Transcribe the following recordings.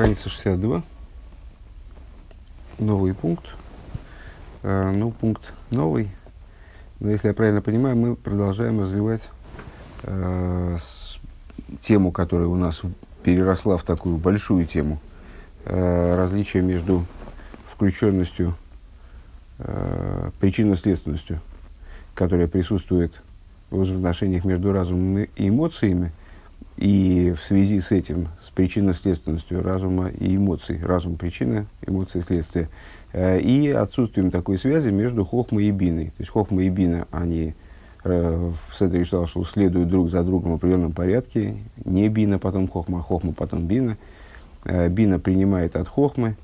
Страница 62. Новый пункт. Э, ну, пункт новый. Но если я правильно понимаю, мы продолжаем развивать э, с, тему, которая у нас переросла в такую большую тему. Э, различия между включенностью, э, причинно-следственностью, которая присутствует в отношениях между разумом и эмоциями, и в связи с этим, с причинно-следственностью разума и эмоций, разум – причина, эмоции – следствие, э, и отсутствием такой связи между хохмой и биной. То есть хохма и бина, они э, в Седре что следуют друг за другом в определенном порядке. Не бина, потом хохма, а хохма, потом бина. Э, бина принимает от хохмы,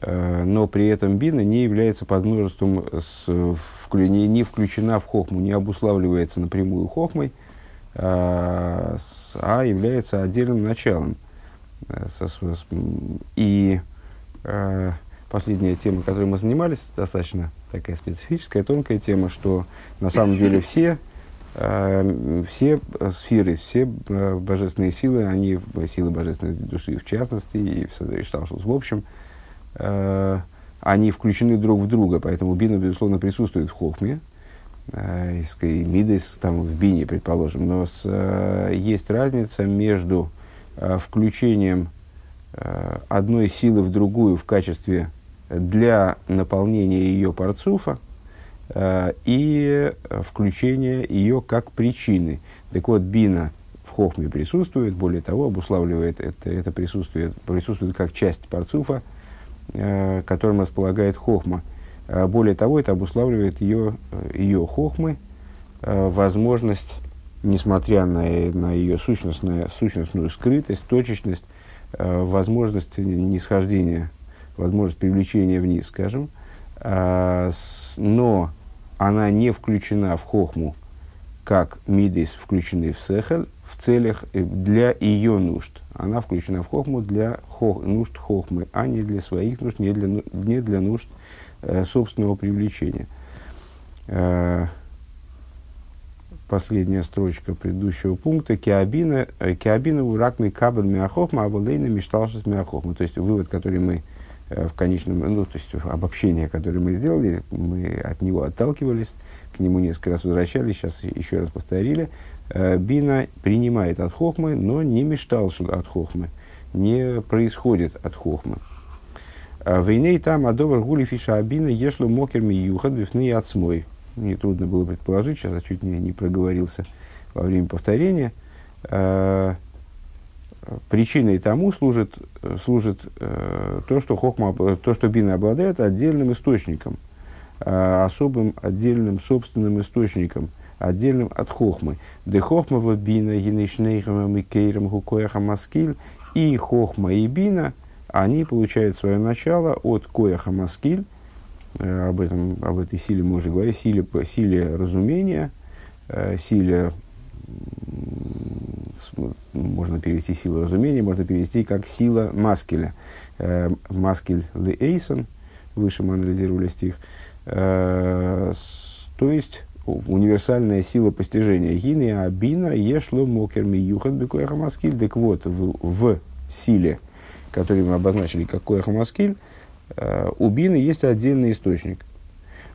но при этом бина не является под множеством, с, не включена в хохму, не обуславливается напрямую хохмой – а, а является отдельным началом. Э, и э, последняя тема, которой мы занимались, достаточно такая специфическая, тонкая тема, что на самом деле все, э, все сферы, все божественные силы, они, силы божественной души в частности, и в Шталшус в общем, они включены друг в друга, поэтому Бина, безусловно, присутствует в Хохме, э, Мидес там в Бине, предположим, но с, э, есть разница между э, включением э, одной силы в другую в качестве для наполнения ее парцуфа э, и включения ее как причины. Так вот, Бина в Хохме присутствует, более того, обуславливает это, это присутствие, присутствует как часть парцуфа, э, которым располагает Хохма – более того, это обуславливает ее, э, ее хохмы, э, возможность, несмотря на, на ее сущностную, сущностную скрытость, точечность, возможность нисхождения, возможность привлечения вниз, скажем, но она не включена в хохму, как мидейс включены в сехель, в целях для ее нужд. Она включена в хохму для хох, нужд хохмы, а не для своих нужд, не для, не для нужд Э, собственного привлечения. Э, последняя строчка предыдущего пункта. Киабина, э, киабина уракми кабель миахохма, абалейна мечталшис миахохма. То есть вывод, который мы в конечном, ну, то есть обобщение, которое мы сделали, мы от него отталкивались, к нему несколько раз возвращались, сейчас еще раз повторили. Бина принимает от хохмы, но не мечтал от хохмы, не происходит от хохмы. Войней там адовар гули фиша абина ешло мокер ми юхад бифны отсмой. Мне трудно было предположить, сейчас я чуть не, не проговорился во время повторения. Э, причиной тому служит, служит э, то, что, хохма, то, что бина обладает отдельным источником, э, особым отдельным собственным источником, отдельным от хохмы. Де хохма в бина генешнейхам и кейрам гукояха маскиль и хохма и бина – они получают свое начало от кояха маскиль, э, об, этом, об этой силе мы уже говорили, силе, силе разумения, э, силе, можно перевести силу разумения, можно перевести как сила маскеля. Э, маскель the эйсон, выше мы анализировали стих, то есть универсальная сила постижения. Гины абина ешло мокер ми юхат бекояха маскиль. Так вот, в, в силе который мы обозначили как Кояхамаскиль, э, у бины есть отдельный источник.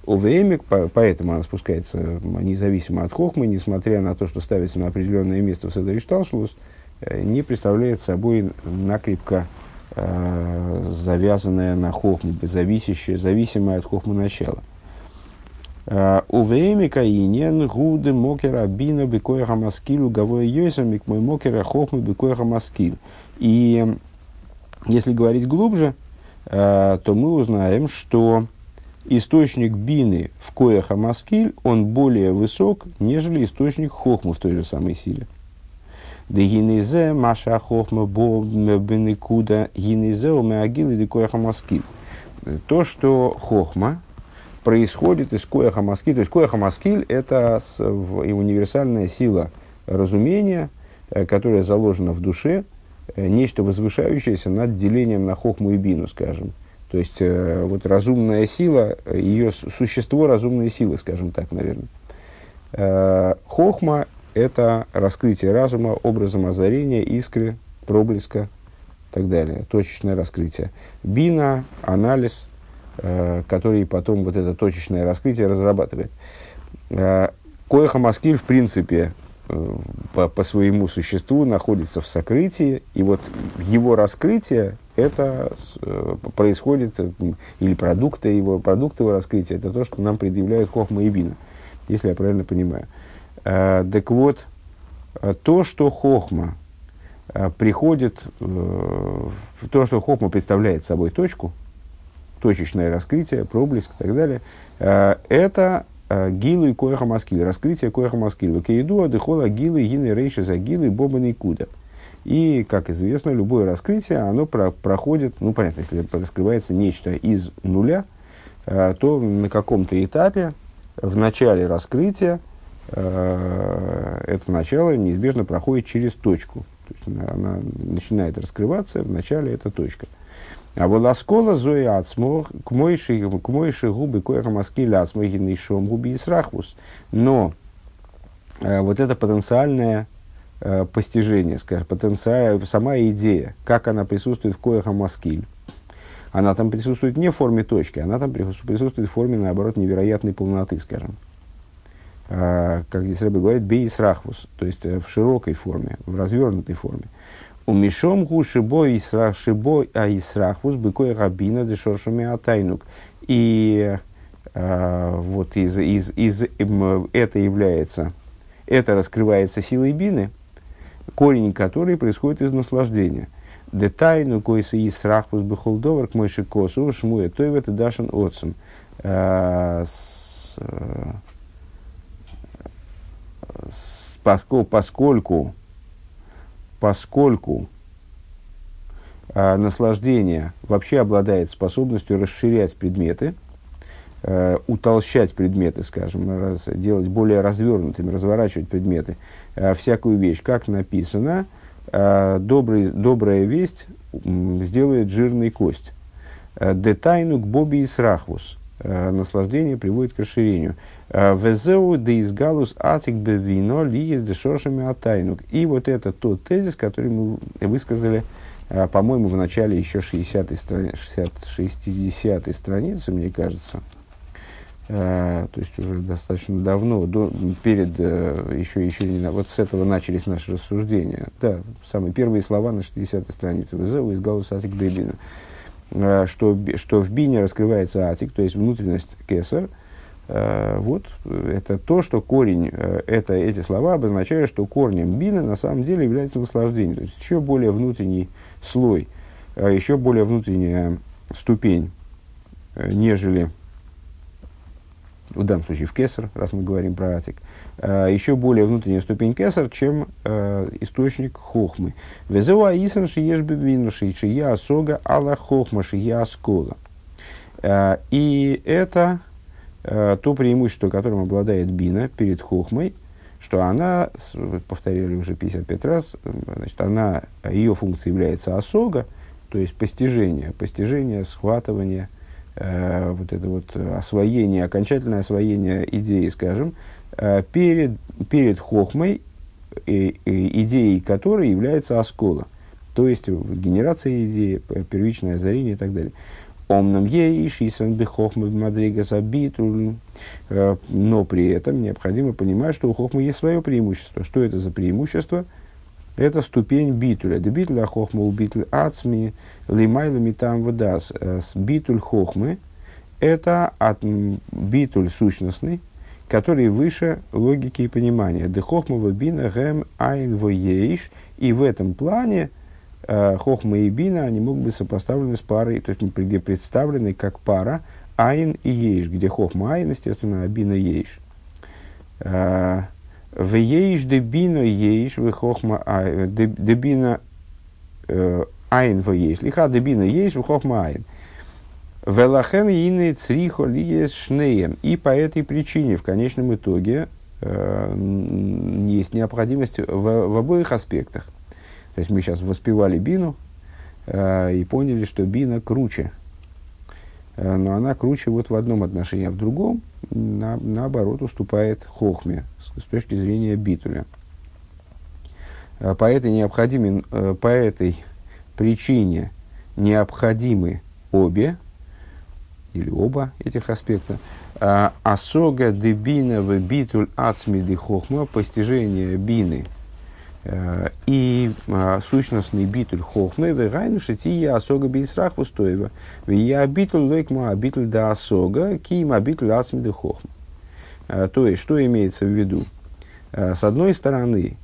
У Веймик, поэтому она спускается независимо от Хохмы, несмотря на то, что ставится на определенное место в Седри Шталшлус, э, не представляет собой накрепко э, завязанное на Хохму, зависящее, зависимое от Хохмы начало. У Веймика инен гуды мокера бина бекоя маскилю гавоя йойсамик мой мокера хохмы бекоя маскиль. И если говорить глубже, э, то мы узнаем, что источник бины в коях маскиль, он более высок, нежели источник хохмы в той же самой силе. Дегинезе маша хохма бо бенекуда гинезе умеагил и коях маскиль. То, что хохма происходит из кояха маскиль, то есть кояха маскиль это универсальная сила разумения, э, которая заложена в душе, нечто возвышающееся над делением на хохму и бину, скажем. То есть, э, вот разумная сила, ее существо разумной силы, скажем так, наверное. Э, хохма – это раскрытие разума образом озарения, искры, проблеска и так далее, точечное раскрытие. Бина, анализ, э, который потом вот это точечное раскрытие разрабатывает. Э, Коэха Маскиль, в принципе, э, по, по своему существу находится в сокрытии, и вот его раскрытие это э, происходит, э, или продукты его, продукты его раскрытия, это то, что нам предъявляют Хохма и Бина, если я правильно понимаю. Э, так вот, э, то, что Хохма э, приходит, э, то, что Хохма представляет собой точку, точечное раскрытие, проблеск и так далее, э, это э, гилу и коеха маскиль, раскрытие коеха маскиль. Вакейду адыхола гилы гины рейши за гилы бобан и куда. И, как известно, любое раскрытие, оно про проходит, ну, понятно, если раскрывается нечто из нуля, э, то на каком-то этапе, в начале раскрытия, э, это начало неизбежно проходит через точку. То есть она, она начинает раскрываться, в начале это точка. А вот ласкола зои ацмо, к моиши губы коеха маскиля ацмо шом губи и срахвус. Но э, вот это потенциальное э, постижение, скажем, потенциал, сама идея, как она присутствует в коеха маскиль, она там присутствует не в форме точки, она там присутствует в форме, наоборот, невероятной полноты, скажем. А, как здесь Рэбби говорит, бейсрахвус, то есть э, в широкой форме, в развернутой форме. У мишом гу шибо исрах шибо а исрахвус быкой рабина дешоршами атайнук. И а, вот из, из, из, это является, это раскрывается силой бины, корень которой происходит из наслаждения. Детайну койса и срахус бихолдовар к мойши косу шмуя то это дашен отцем. А, поскольку, поскольку, поскольку наслаждение вообще обладает способностью расширять предметы, э, утолщать предметы, скажем, делать более развернутыми, разворачивать предметы, э, всякую вещь, как написано, э, добрый, добрая весть сделает жирный кость. Детайну к боби и срахвус. Наслаждение приводит к расширению. Везеу де изгалус атик бевино ли есть дешошами атайнук. И вот это тот тезис, который мы высказали, по-моему, в начале еще 60-й страни, 60, 60 страницы, мне кажется. Э, то есть уже достаточно давно, до, перед, э, еще, еще не, вот с этого начались наши рассуждения. Да, самые первые слова на 60-й странице. Вызову из Галуса Атик Бейбина. Э, что, что в бине раскрывается атик, то есть внутренность кесар. Вот, это то, что корень, это, эти слова обозначают, что корнем бина на самом деле является наслаждение. То есть еще более внутренний слой, еще более внутренняя ступень, нежели в данном случае в кесар, раз мы говорим про атик, э, еще более внутренняя ступень кесар, чем э, источник хохмы. Везева исан шиеш бедвинуши, шия сога ала хохма шия аскола. Э, и это э, то преимущество, которым обладает бина перед хохмой, что она, повторили уже 55 раз, значит, она, ее функция является осога, то есть постижение, постижение, схватывание – э, вот это вот освоение, окончательное освоение идеи, скажем, э, перед, перед хохмой, э, э, идеей которой является оскола. То есть генерация идеи, первичное озарение и так далее. Омнам ейш, исан бихохмы мадрига сабиту. Э, но при этом необходимо понимать, что у хохмы есть свое преимущество. Что это за преимущество? Это ступень битуля. Дебитуль хохма у битуль ацми лимайлу митам водас. Э, битуль хохмы – это от битуль сущностный, который выше логики и понимания. Де хохма бина гэм айн воейш. И в этом плане хохма и бина, они могут быть сопоставлены с парой, то есть где представлены как пара айн и ейш, где хохма айн, естественно, а бина ейш. Э, в ейш дебино ейш, в хохма а, дебино э, айн в ейш. Лиха дебино ейш, в хохма айн. Велахен ины црихо лиес шнеем. И по этой причине в конечном итоге э, есть необходимость в, в обоих аспектах. То есть мы сейчас воспевали бину э, и поняли, что бина круче. Э, но она круче вот в одном отношении, а в другом, на, наоборот, уступает хохме с точки зрения битуля. Э, по этой, необходимой, э, по этой причине необходимы обе, или оба этих аспекта, а, асога де бина в битуль ацми де хохма, постижение бины э, и а, сущностный битуль хохмы, в гайну шатия асога бейсрах устоева, в я битуль лойкма абитуль да асога, кима битуль ацми де хохма. Э, то есть, что имеется в виду? Э, с одной стороны,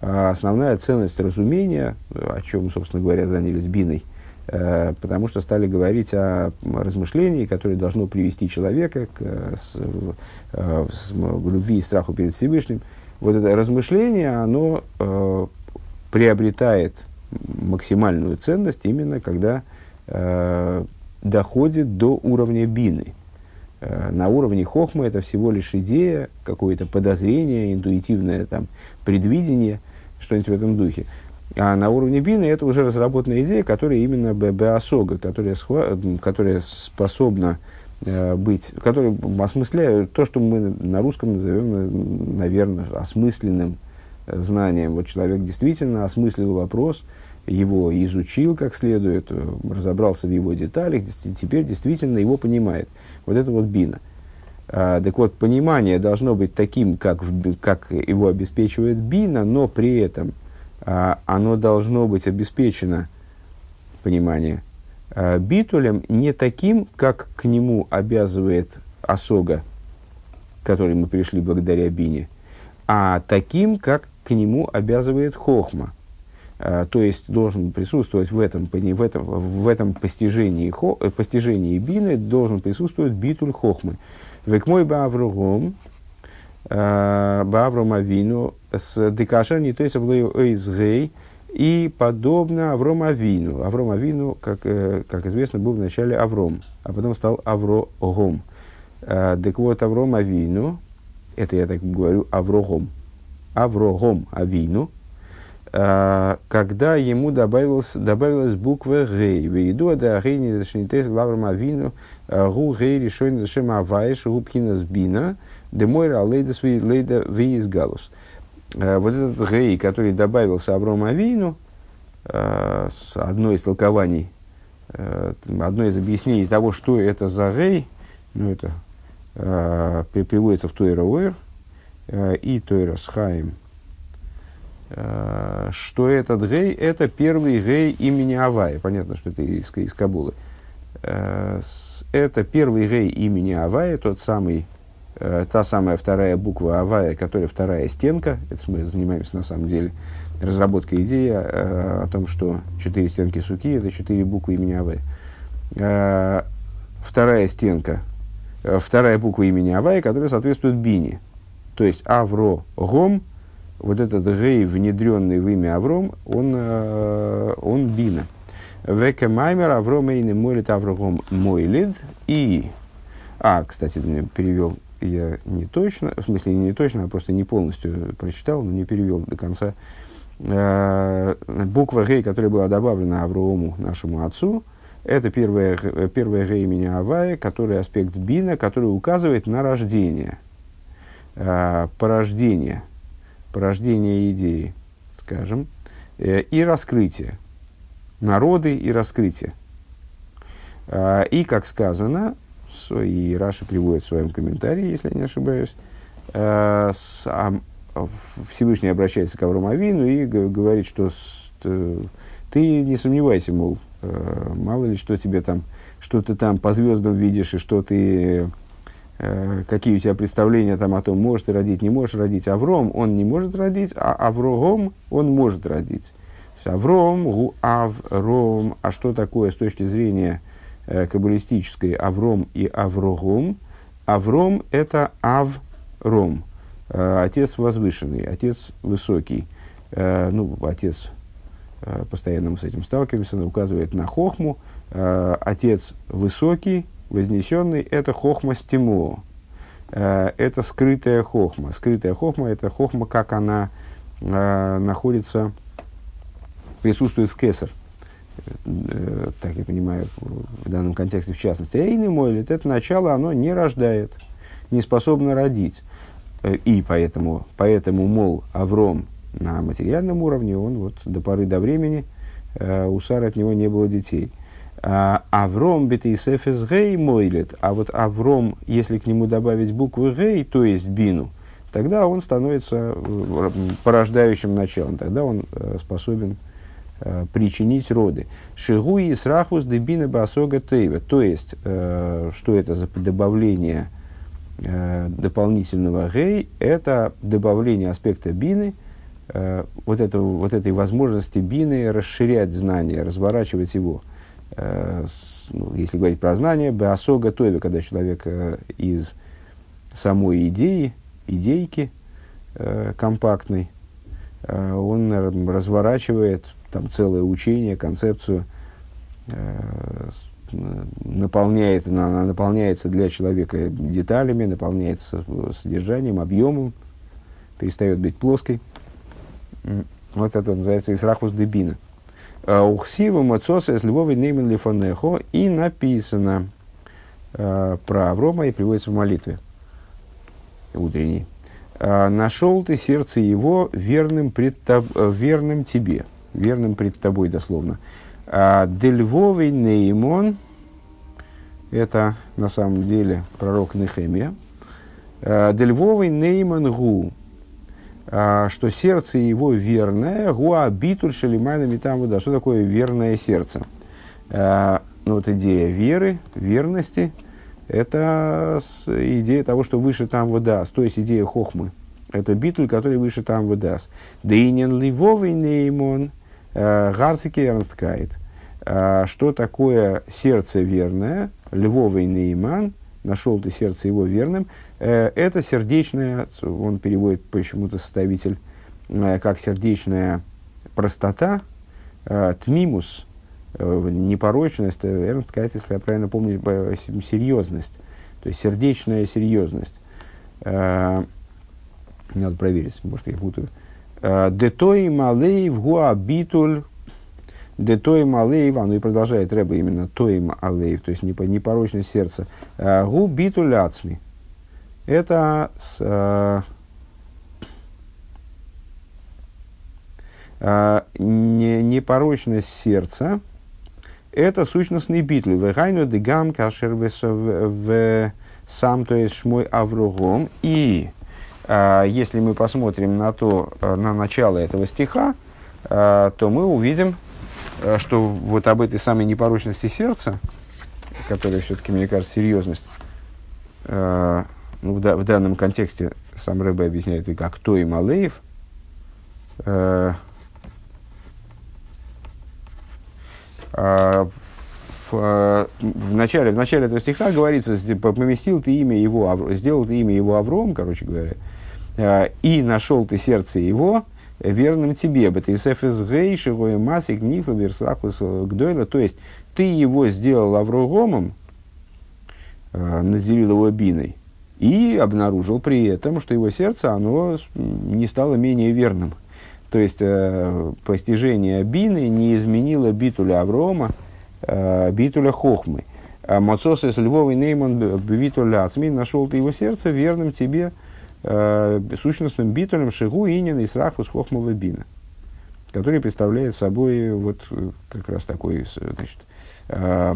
основная ценность разумения, о чем, собственно говоря, занялись биной, Э, потому что стали говорить о размышлении, которое должно привести человека к э, э, с, любви и страху перед Всевышним. Вот это размышление, оно э, приобретает максимальную ценность именно когда э, доходит до уровня бины. Э, на уровне хохмы это всего лишь идея, какое-то подозрение, интуитивное там, предвидение, что-нибудь в этом духе. А на уровне бины это уже разработанная идея, которая именно беосога, которая, которая способна быть, которая осмысляет то, что мы на русском назовем, наверное, осмысленным э, знанием. Вот человек действительно осмыслил вопрос, его изучил как следует, э, разобрался в его деталях, теперь действительно его понимает. Вот это вот бина. А, так вот, понимание должно быть таким, как, в, как его обеспечивает бина, но при этом а, оно должно быть обеспечено, понимание, битулем не таким, как к нему обязывает осога, к которой мы пришли благодаря бине, а таким, как к нему обязывает хохма. А, то есть должен присутствовать в этом, в этом, в этом постижении, хо, постижении бины, должен присутствовать битуль хохмы. Век мой бавругом, Бавром Авину с Декашер не то есть Эйзгей и подобно Авром Авину. Авром Авину, как, э, как известно, был вначале Авром, а потом стал Аврогом. Так вот, Авром Авину, это я так говорю, Аврогом, Аврогом Авину, когда ему добавилась, добавилась буква Гей. В еду да Гей не зашнитес Авром Авину, Гу Гей решен зашем Авайш, Гу Пхинас Бина, Демойра лейда лейда виис галус. Э, вот этот гей, который добавился Аврому Авину, э, с одной из толкований, э, одно из объяснений того, что это за гей, ну, это приводится в Тойра Уэр и Тойра Схаим, что этот гей – это первый гей имени Авая. Понятно, что это из, из Кабулы. Это первый гей имени Авая, тот самый э, та самая вторая буква Авая, которая вторая стенка, это мы занимаемся на самом деле разработкой идеи э, о том, что четыре стенки суки это четыре буквы имени Авая. Э, вторая стенка, э, вторая буква имени Авая, которая соответствует Бине. То есть Авро Гом, вот этот гей, внедренный в имя Авром, он, э, он Бина. Веке Маймер Авром Эйны Мойлит Аврогом Мойлид. И, а, кстати, перевел я не точно, в смысле не точно, а просто не полностью прочитал, но не перевел до конца. Э, буква Гей, которая была добавлена Аврааму, нашему отцу, это первая, первая Гей имени Авая, который аспект Бина, который указывает на рождение, э, порождение, порождение идеи, скажем, э, и раскрытие, народы и раскрытие. И, как сказано, и Раша приводит в своем комментарии, если я не ошибаюсь, э, с, а, Всевышний обращается к Аврому Авину и говорит, что с, ты не сомневайся, мол, э, мало ли что тебе там, что ты там по звездам видишь, и что ты, э, какие у тебя представления там о том, можешь ты родить, не можешь родить. Авром, он не может родить, а Аврогом он может родить. Авром, гу Авром, а что такое с точки зрения каббалистической Авром и Аврогом. Авром – это Авром, э, отец возвышенный, отец высокий. Э, ну, отец, э, постоянно мы с этим сталкиваемся, указывает на Хохму. Э, отец высокий, вознесенный – это Хохма Стимо. Э, это скрытая Хохма. Скрытая Хохма – это Хохма, как она э, находится, присутствует в Кесар – Э, так я понимаю, в данном контексте в частности, Эйны Мойлит, это начало, оно не рождает, не способно родить. Э, и поэтому, поэтому, мол, Авром на материальном уровне, он вот до поры до времени у Сары от него не было детей. А, Авром бетейсефес гей мойлет. А вот Авром, если к нему добавить буквы гей, то есть бину, тогда он становится порождающим началом. Тогда он способен причинить роды. Шигуи и срахус дебина басога тейва. То есть, что это за добавление э, дополнительного гей, это добавление аспекта бины, э, вот, это, вот этой возможности бины расширять знание, разворачивать его. Э, ну, если говорить про знание, беасо готове, когда человек э, из самой идеи, идейки э, компактной, э, он разворачивает там целое учение, концепцию, э, наполняет, она наполняется для человека деталями, наполняется содержанием, объемом, перестает быть плоской. Вот это называется Исрахус Дебина. А Ухсива Мацоса с Львовой Неймен Лифонехо и написано э, про Аврома и приводится в молитве утренней. «А Нашел ты сердце его верным, пред тоб, верным тебе, верным пред тобой дословно. А Дельвовый Неймон, это на самом деле пророк Нехемия, а, Дельвовый Неймон Гу, а, что сердце его верное, гуа битуль шалимайна митам да. Что такое верное сердце? Ну, вот идея веры, верности, это идея того, что выше там выдаст, то есть идея хохмы. Это битуль, который выше там выдаст. Дейнен ливовый неймон, гарцики эрнсткайт. А, что такое сердце верное, львовый нейман, нашел ты сердце его верным, э, это сердечная, он переводит почему-то составитель, э, как сердечная простота, э, тмимус, непорочность, Эрнст сказать, если я правильно помню, серьезность, то есть сердечная серьезность. Надо проверить, может, я путаю. Детой малей в гуабитуль Де тоим алеев, ну и продолжает Рэба именно тоим алеев, то есть непорочность сердца. «Э, гу биту ляцми. Это с, а, не, непорочность сердца, это сущностный битуль. Вегайну дегам кашер в сам, то есть шмой авругом. И если мы посмотрим на то, на начало этого стиха, а, то мы увидим, Э, что вот об этой самой непорочности сердца, которая все-таки, мне кажется, серьезность, э, ну, в, да, в данном контексте сам Рэбе объясняет и как то и Малеев, э, э, в, э, начале, в начале этого стиха говорится, поместил ты имя его, сделал ты имя его Авром, короче говоря, э, и нашел ты сердце его, верным тебе. Бетейсеф из гейшего масик нифа версахус гдойла. То есть, ты его сделал аврогомом, э, наделил его биной, и обнаружил при этом, что его сердце, оно не стало менее верным. То есть, э, постижение бины не изменило битуля Аврома, э, битуля Хохмы. А Мацоса из Львовой Нейман битуля Ацмин нашел ты его сердце верным тебе, э, сущностным битулем Шигу Инин и Срахус Хохмова Бина, который представляет собой вот э, как раз такой значит, э,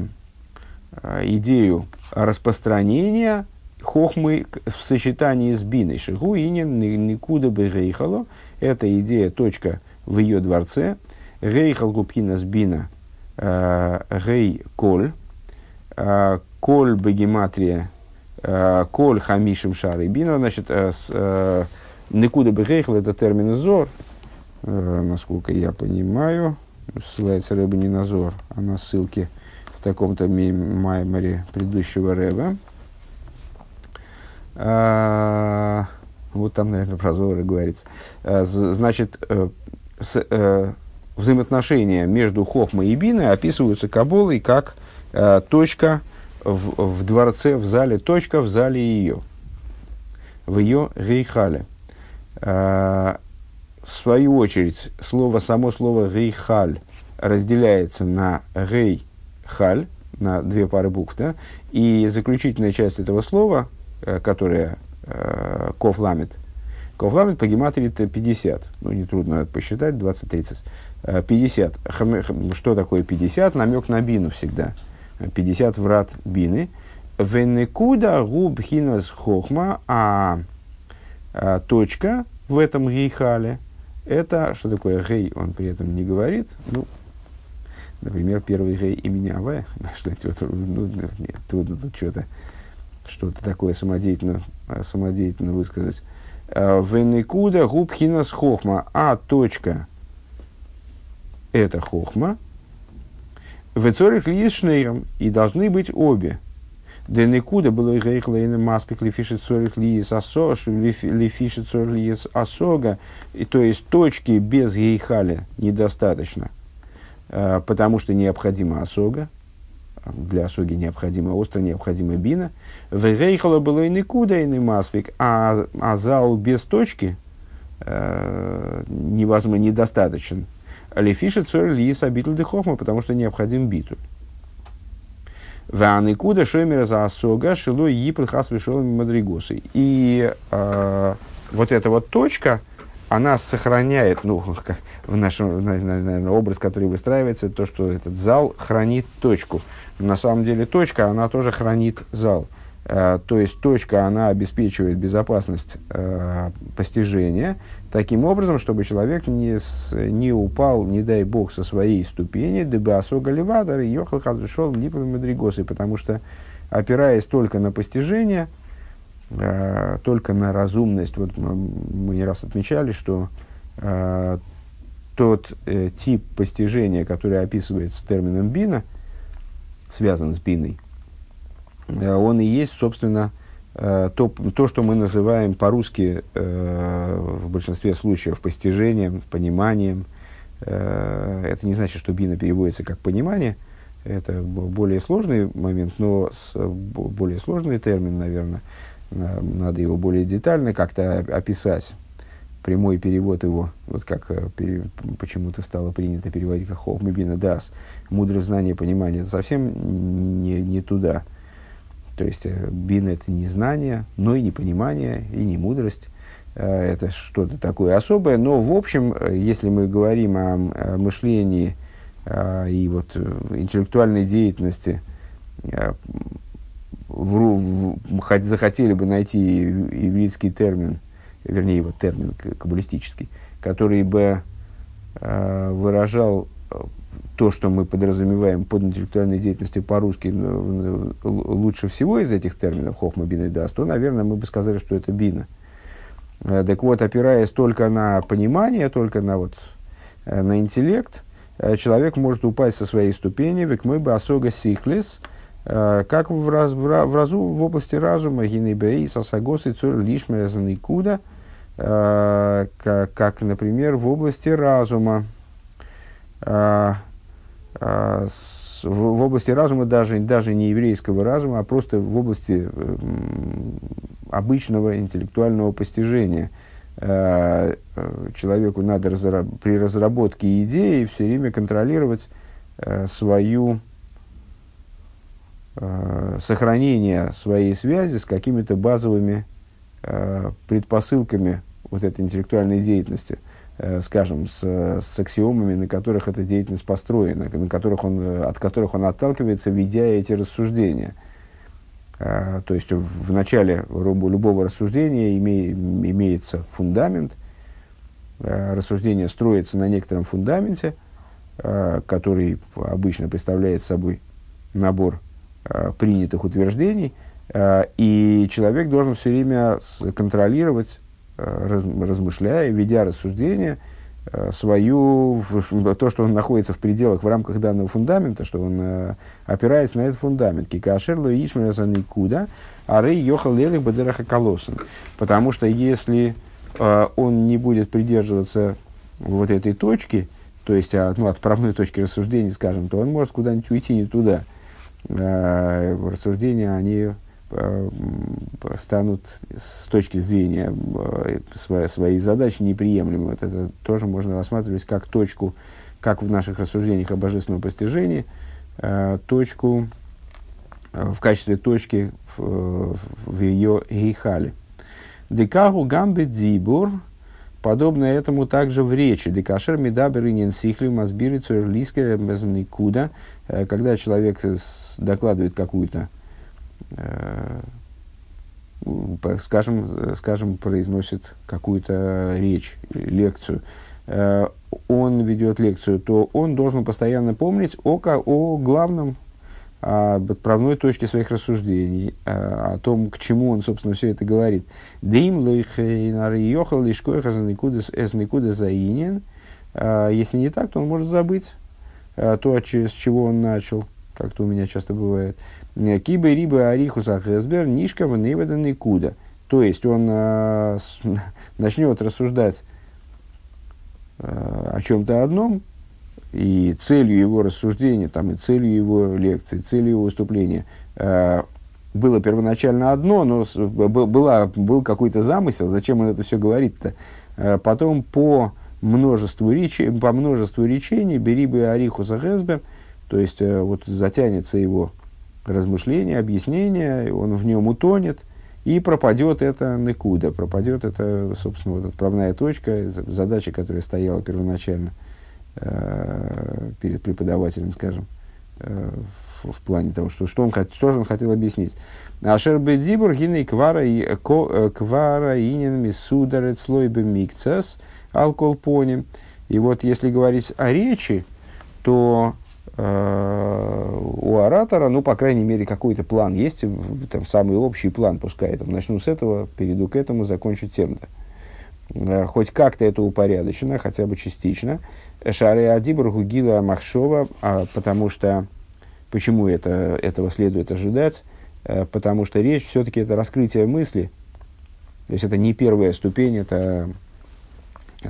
э, идею распространения хохмы в сочетании с биной. Шигу инин никуда бы рейхало. Это идея, точка в ее дворце. Рейхал губкина с бина рей коль. Коль бегематрия Э, коль хамишим шары бина, значит, э, э, Никуда Бехейхл это термин зор, насколько я понимаю, ссылается рыба не на зор, а на ссылке в таком-то майморе предыдущего рэба. Вот там, наверное, про зоры говорится. Значит, с, взаимоотношения между Хохмой и Биной описываются Каболой как точка в, в дворце, в зале, точка в зале ее, в ее рейхале. А, в свою очередь, слово, само слово рейхаль разделяется на рейхаль, на две пары букв, да, и заключительная часть этого слова, э, которая э, кофламет, кофламет по гематрии это 50, ну, нетрудно посчитать, 20-30. 50. Что такое 50? Намек на бину всегда. 50 врат бины. Венекуда губ хинас хохма, а, а точка в этом гейхале, это, что такое гей, он при этом не говорит, ну, например, первый гей имени Аве, что ну, нет, трудно тут что-то, что-то такое самодеятельно, самодеятельно высказать. А, Венекуда губ хинас хохма, а точка это хохма, в цорих ли шнейром, и должны быть обе. Да никуда было рейхлейна маспик лифишит цорих ли лифишит цорих ли асога, и то есть точки без гейхали недостаточно, а, потому что необходима осога, для осоги необходима остро, необходима бина. В рейхала было и никуда и не маспик, а, а зал без точки э, невозможно, недостаточен. Лефиша цорь лис обитель дехохма, потому что необходим битуль. Ваникуда шоймера за осога шило ипр хас мадригосы. И э, вот эта вот точка, она сохраняет, ну, в нашем наверное, образ, который выстраивается, то, что этот зал хранит точку. На самом деле точка, она тоже хранит зал. Э, то есть точка, она обеспечивает безопасность э, постижения, таким образом, чтобы человек не, с, не упал, не дай бог, со своей ступени, дабы осога левадар и ехал хазрешол липовым мадригосой, потому что, опираясь только на постижение, э, только на разумность, вот мы не раз отмечали, что тот тип постижения, который описывается термином бина, связан с биной, он и есть, собственно, Э, то, то, что мы называем по-русски э, в большинстве случаев постижением, пониманием, э, это не значит, что бина переводится как понимание, это более сложный момент, но более сложный термин, наверное, надо его более детально как-то описать. Прямой перевод его, вот как э, почему-то стало принято переводить как хохма бина дас, мудрость знание, понимание, совсем не, не туда – то есть э, бин это не знание, но и не понимание, и не мудрость. Э, это что-то такое особое. Но, в общем, э, если мы говорим о, мышлении и вот интеллектуальной деятельности, в, в, захотели бы найти еврейский термин, вернее, его термин каббалистический, который бы выражал то, что мы подразумеваем под интеллектуальной деятельностью по-русски ну, лучше всего из этих терминов хохма, бина и дас, то, наверное, мы бы сказали, что это бина. Э, так вот, опираясь только на понимание, только на, вот, э, на интеллект, э, человек может упасть со своей ступени, век мы бы осога сихлес, как в, раз, в, в, разу, в области разума, гинебей, сасагос и цур лишмерзаникуда, как, как, например, в области разума. А, с, в, в области разума, даже, даже не еврейского разума, а просто в области обычного интеллектуального постижения. Э, человеку надо разра- при разработке идеи все время контролировать э, свою э, сохранение своей связи с какими-то базовыми предпосылками вот этой интеллектуальной деятельности. Э, скажем, с, с аксиомами, на которых эта деятельность построена, на которых он, э, от которых он отталкивается, ведя эти рассуждения. А, то есть в начале любого рассуждения име, имеется фундамент, а, рассуждение строится на некотором фундаменте, а, который обычно представляет собой набор принятых утверждений, и человек должен все время контролировать раз, размышляя, ведя рассуждение, э, свою, то, что он находится в пределах, в рамках данного фундамента, что он э, опирается на этот фундамент. Кикашерло ишмерзаны куда, а рей йохал лелих бадераха колосен. Потому что если э, он не будет придерживаться вот этой точки, то есть от, ну, отправной точки рассуждения, скажем, то он может куда-нибудь уйти не туда. Э, рассуждения, они Э, станут с точки зрения э, своей, своей задачи неприемлемы. Вот это тоже можно рассматривать как точку, как в наших рассуждениях о божественном постижении, э, точку в качестве точки в, в ее гейхале. Декагу гамбе дзибур подобно этому также в речи. Декашер медабер инин сихли мазбири цуэрлискер никуда. Когда человек докладывает какую-то, скажем, скажем, произносит какую-то речь, лекцию, он ведет лекцию, то он должен постоянно помнить о, о главном, об отправной точке своих рассуждений, о том, к чему он, собственно, все это говорит. Дим лойхейнарийохал лишкоеха заинен. Если не так, то он может забыть то, с чего он начал, как то у меня часто бывает. Кибы рибы арихуса хэсбер нишка в никуда. То есть он начнет рассуждать Э, о чем-то одном, и целью его рассуждения, там, и целью его лекции, целью его выступления э, было первоначально одно, но была, был какой-то замысел, зачем он это все говорит-то. Э, потом по множеству, речи, по множеству речений Берибы Арихуса Хесбер, то есть вот затянется его размышление, объяснение, он в нем утонет – и пропадет это Некуда, пропадет это, собственно, вот отправная точка, задача, которая стояла первоначально э, перед преподавателем, скажем, э, в, в плане того, что, что, он, что же он хотел объяснить. Ашер бедибур гиней квара, э, квара инин мисударет слой микцес алколпоним. И вот если говорить о речи, то Э, у оратора, ну, по крайней мере, какой-то план есть, там, самый общий план, пускай там, начну с этого, перейду к этому, закончу тем-то. Э, хоть как-то это упорядочено, хотя бы частично. Шаре Адибр Гугила Махшова, а, потому что, почему это, этого следует ожидать? Э, потому что речь все-таки это раскрытие мысли, то есть это не первая ступень, это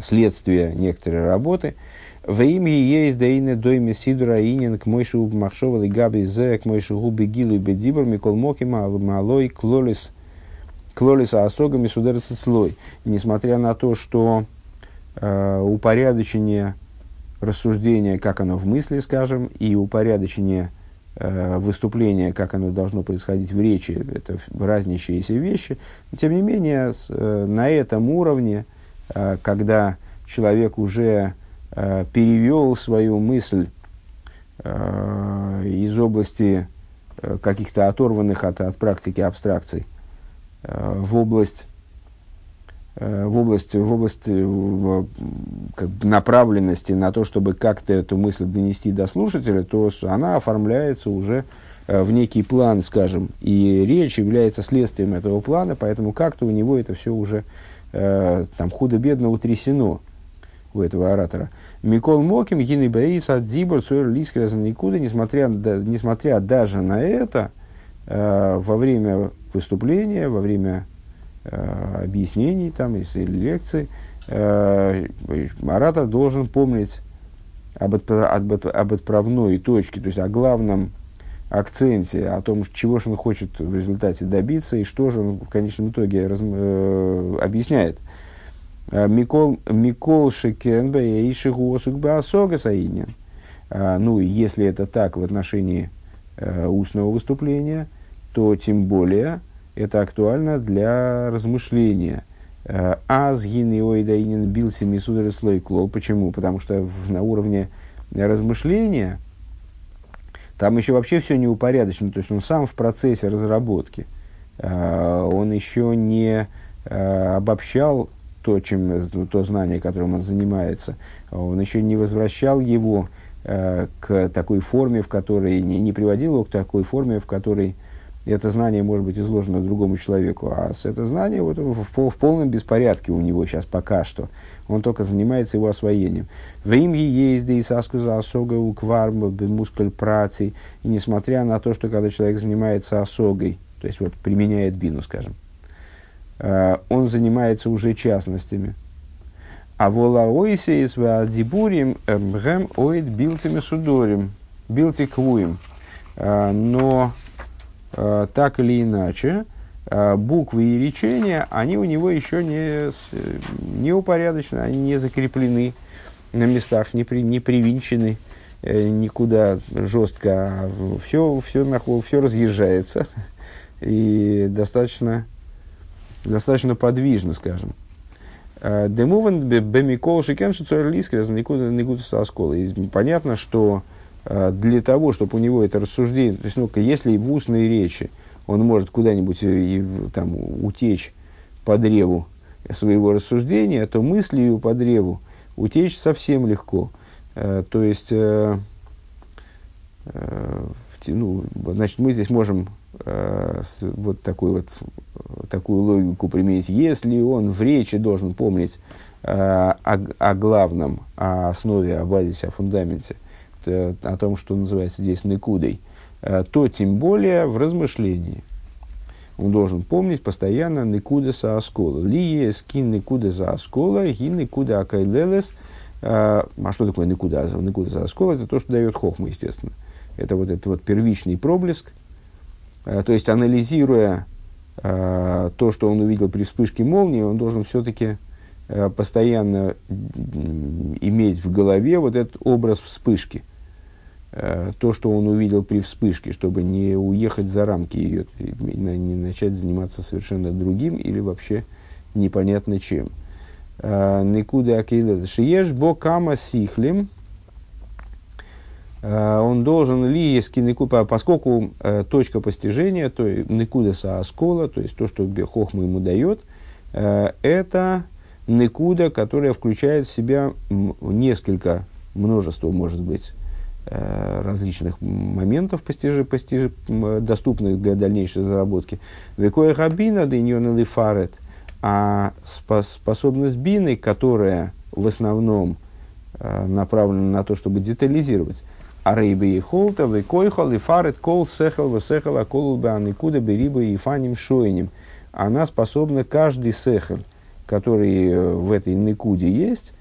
следствие некоторой работы – в имя есть да ине дойме сидра инин к мойшу махшова ли габи зе к мойшу губи гилу и бедибр микол моки малой клолис клолис осогами сударится слой. Несмотря на то, что э, упорядочение рассуждения, как оно в мысли, скажем, и упорядочение э, выступления, как оно должно происходить в речи, это разнящиеся вещи. Тем не менее, э, на этом уровне, э, когда человек уже перевел свою мысль э, из области э, каких-то оторванных от, от практики абстракций э, в область э, в область, в область э, как бы направленности на то, чтобы как-то эту мысль донести до слушателя, то она оформляется уже в некий план, скажем, и речь является следствием этого плана, поэтому как-то у него это все уже э, там худо-бедно утрясено у этого оратора. Микол Моким, Гины Баис, Адзибор, Цуэр, Лискрезан, Никуда, несмотря, да, несмотря даже на это, э, во время выступления, во время э, объяснений там, или лекций, э, оратор должен помнить об, отпра- об, об отправной точке, то есть о главном акценте, о том, чего же он хочет в результате добиться и что же он в конечном итоге раз, э, объясняет. Э, Микол, Микол Шекенбе и Шигуосукбе Асога Саиднин. Э, ну, если это так в отношении э, устного выступления, то тем более это актуально для размышления. Аз гинеоидаинин бился мисудер слой клол. Почему? Потому что на уровне размышления там еще вообще все не упорядочено. То есть он сам в процессе разработки. Он еще не обобщал то, чем, то знание, которым он занимается, он еще не возвращал его э, к такой форме, в которой, не, не приводил его к такой форме, в которой это знание может быть изложено другому человеку, а это знание вот, в, в, в полном беспорядке у него сейчас пока что. Он только занимается его освоением. В есть да и саскуза осога у кварма мускуль працы. И несмотря на то, что когда человек занимается осогой, то есть вот применяет бину, скажем, он занимается уже частностями. А вола ойсеис дибурим мгем оид билтими судорим, билти квуем. Э, но э, так или иначе, буквы и речения, они у него еще не, не упорядочены, они не закреплены на местах, не, при, не привинчены никуда жестко, а все, все, все разъезжается. И достаточно достаточно подвижно, скажем. Демуван бемикол шикенши цорелискрез никуда соскола. Понятно, что для того, чтобы у него это рассуждение, то есть, ну, если в устной речи он может куда-нибудь там, утечь по древу своего рассуждения, то мыслью по древу утечь совсем легко. То есть, ну, значит, мы здесь можем э, вот, такой вот такую логику применить. Если он в речи должен помнить э, о, о главном, о основе, о базисе, о фундаменте, то, о том, что называется здесь накудой, э, то тем более в размышлении. Он должен помнить постоянно никуда са оскола. Лие скин никуда за оскола, ги никуда акайлелес. Э, а что такое никуда? Никуда за оскола? Это то, что дает хохма, естественно. Это вот этот вот первичный проблеск. Э, то есть, анализируя э, то, что он увидел при вспышке молнии, он должен все-таки э, постоянно иметь в голове вот этот образ вспышки. То, что он увидел при вспышке, чтобы не уехать за рамки ее, не начать заниматься совершенно другим или вообще непонятно чем. Никуда акилет шиеш бо кама сихлим, он должен ли поскольку э, точка постижения, то некудеса оскола, то есть то, что хохма ему дает, э, это некуда, которая включает в себя несколько, множество, может быть, э, различных моментов, постижи, постижи, доступных для дальнейшей заработки. Векоя хабина дыньон фарет, а способность бины, которая в основном э, направлена на то, чтобы детализировать, а рейбы и холта, вы койхал и фарет кол сехал, вы сехал, а кол бы аникуда бериба и фаним шойним. Она способна каждый сехал, который э, в этой никуде есть,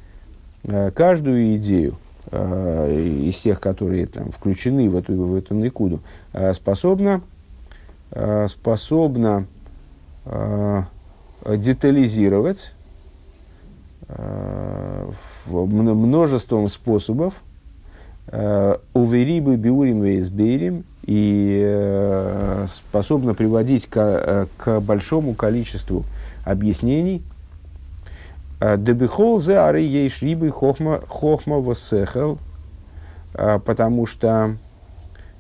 э, каждую идею э, из тех, которые там включены в эту, в эту никуду, способна, способна детализировать множеством способов, уверибы биурим вейсбейрим и э, способна приводить к, э, к большому количеству объяснений. Дебихол зе ары ейш рибы хохма, хохма потому что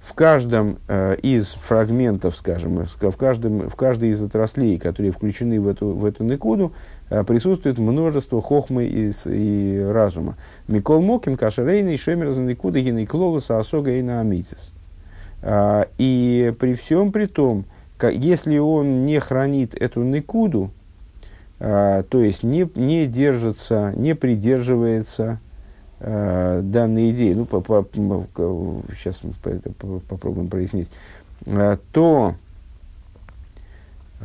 в каждом из фрагментов, скажем, в, каждом, в каждой из отраслей, которые включены в эту, в эту никуду, Э, присутствует множество хохмы и, и разума. Микол Моким, Кашерейна и Шемер Заникуда, Гинейклолуса, Асога и Наамитис. А, и при всем при том, если он не хранит эту никуду, а, то есть не, не держится, не придерживается а, данной идеи, ну, по, по, сейчас попробуем прояснить, то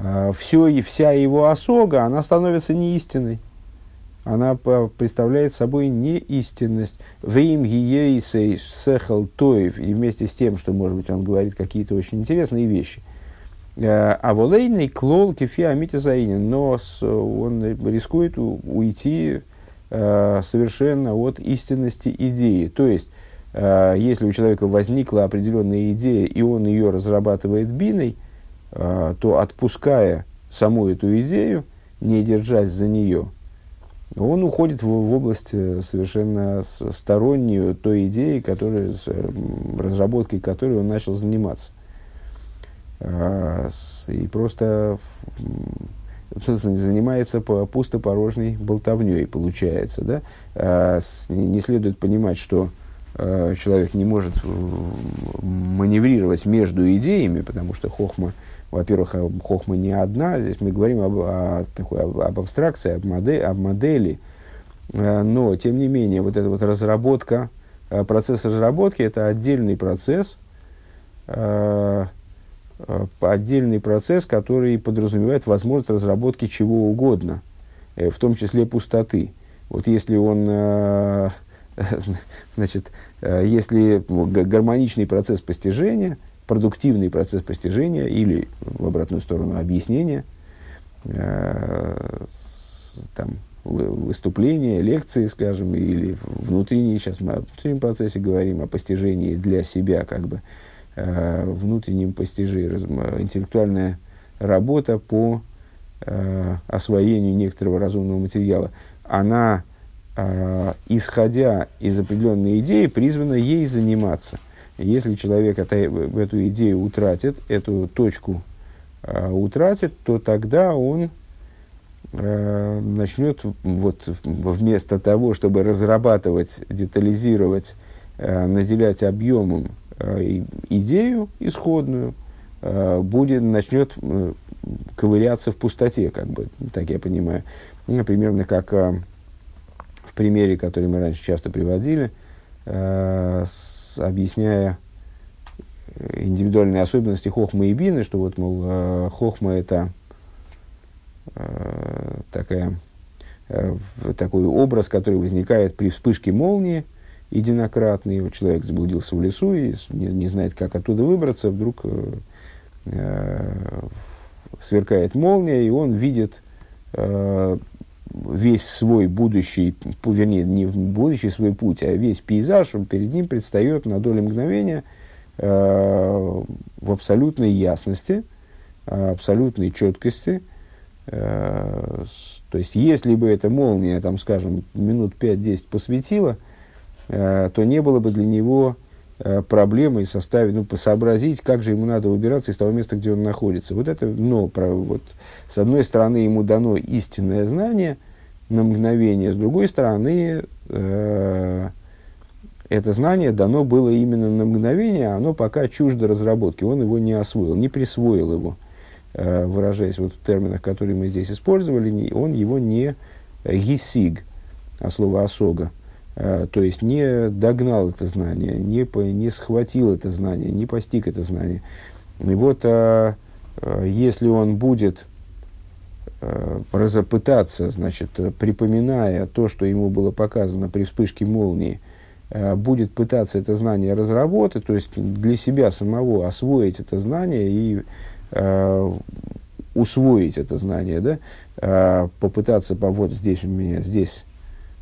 Э, все и вся его осога, она становится неистинной. Она представляет собой неистинность. Вейм гиейсей сехал тоев. И вместе с тем, что, может быть, он говорит какие-то очень интересные вещи. Э, а волейный клол кефи амитизаинин. Но он рискует уйти э, совершенно от истинности идеи. То есть, если у человека возникла определенная идея, и он ее разрабатывает биной – а, то отпуская саму эту идею, не держась за нее, он уходит в, в область э, совершенно стороннюю той идеи, которая, разработкой которой он начал заниматься. И просто занимается пустопорожней болтовней, получается. Да? А, не следует понимать, что человек не может маневрировать между идеями, потому что хохма – во-первых, хохма не одна, здесь мы говорим об, о, такой, об, об абстракции, об, модель, об модели, э, но, тем не менее, вот эта вот разработка, э, процесс разработки – это отдельный процесс, э, отдельный процесс, который подразумевает возможность разработки чего угодно, в том числе пустоты. Вот если он, значит, если гармоничный процесс постижения – продуктивный процесс постижения или, в обратную сторону, объяснения, э, там, выступления, лекции, скажем, или внутренние, сейчас мы о внутреннем процессе говорим, о постижении для себя, как бы, э, внутреннем постижении, интеллектуальная работа по э, освоению некоторого разумного материала, она, э, исходя из определенной идеи, призвана ей заниматься. Если человек это, эту идею утратит, эту точку утратит, то тогда он начнет вот, вместо того, чтобы разрабатывать, детализировать, наделять объемом идею исходную, э, будет, начнет э, ковыряться в пустоте, как бы, так я понимаю. Ну, примерно как э, в примере, который мы раньше часто приводили, э, с, объясняя индивидуальные особенности хохма и бины, что вот, мол, э, хохма это э, такая, э, такой образ, который возникает при вспышке молнии единократный. Человек заблудился в лесу и не, не знает, как оттуда выбраться, вдруг э, э, сверкает молния, и он видит э, весь свой будущий, вернее, не будущий свой путь, а весь пейзаж, перед ним предстает на долю мгновения э, в абсолютной ясности, абсолютной четкости. Э, то есть, если бы эта молния, там, скажем, минут 5-10 посветила, э, то не было бы для него Э, проблемой составить, ну, сообразить, как же ему надо убираться из того места, где он находится. Вот это, но, про, вот, с одной стороны, ему дано истинное знание на мгновение, с другой стороны, э, это знание дано было именно на мгновение, а оно пока чуждо разработки, он его не освоил, не присвоил его, э, выражаясь вот в терминах, которые мы здесь использовали, он его не гисиг, а слово осога, Э, то есть не догнал это знание, не, по, не схватил это знание, не постиг это знание. И вот а, а, если он будет а, разопытаться, значит, припоминая то, что ему было показано при вспышке молнии, а, будет пытаться это знание разработать, то есть для себя самого освоить это знание и а, усвоить это знание, да, а, попытаться, вот здесь у меня, здесь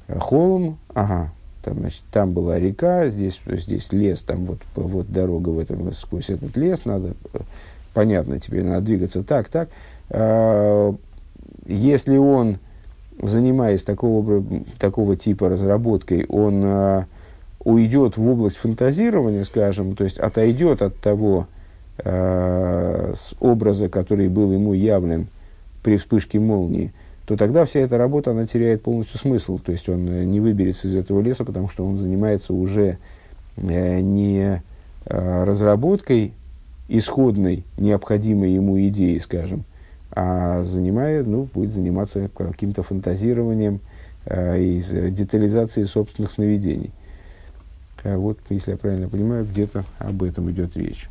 холм, ага, там, значит, там была река, здесь, здесь лес, там вот, вот дорога в этом, сквозь этот лес надо, понятно, теперь надо двигаться так, так. А, если он, занимаясь такого, такого типа разработкой, он а, уйдет в область фантазирования, скажем, то есть отойдет от того а, образа, который был ему явлен при вспышке молнии, то тогда вся эта работа, она теряет полностью смысл. То есть он э, не выберется из этого леса, потому что он занимается уже э, не э, разработкой исходной, необходимой ему идеи, скажем, а занимает, ну, будет заниматься каким-то фантазированием э, и детализацией собственных сновидений. Вот, если я правильно понимаю, где-то об этом идет речь.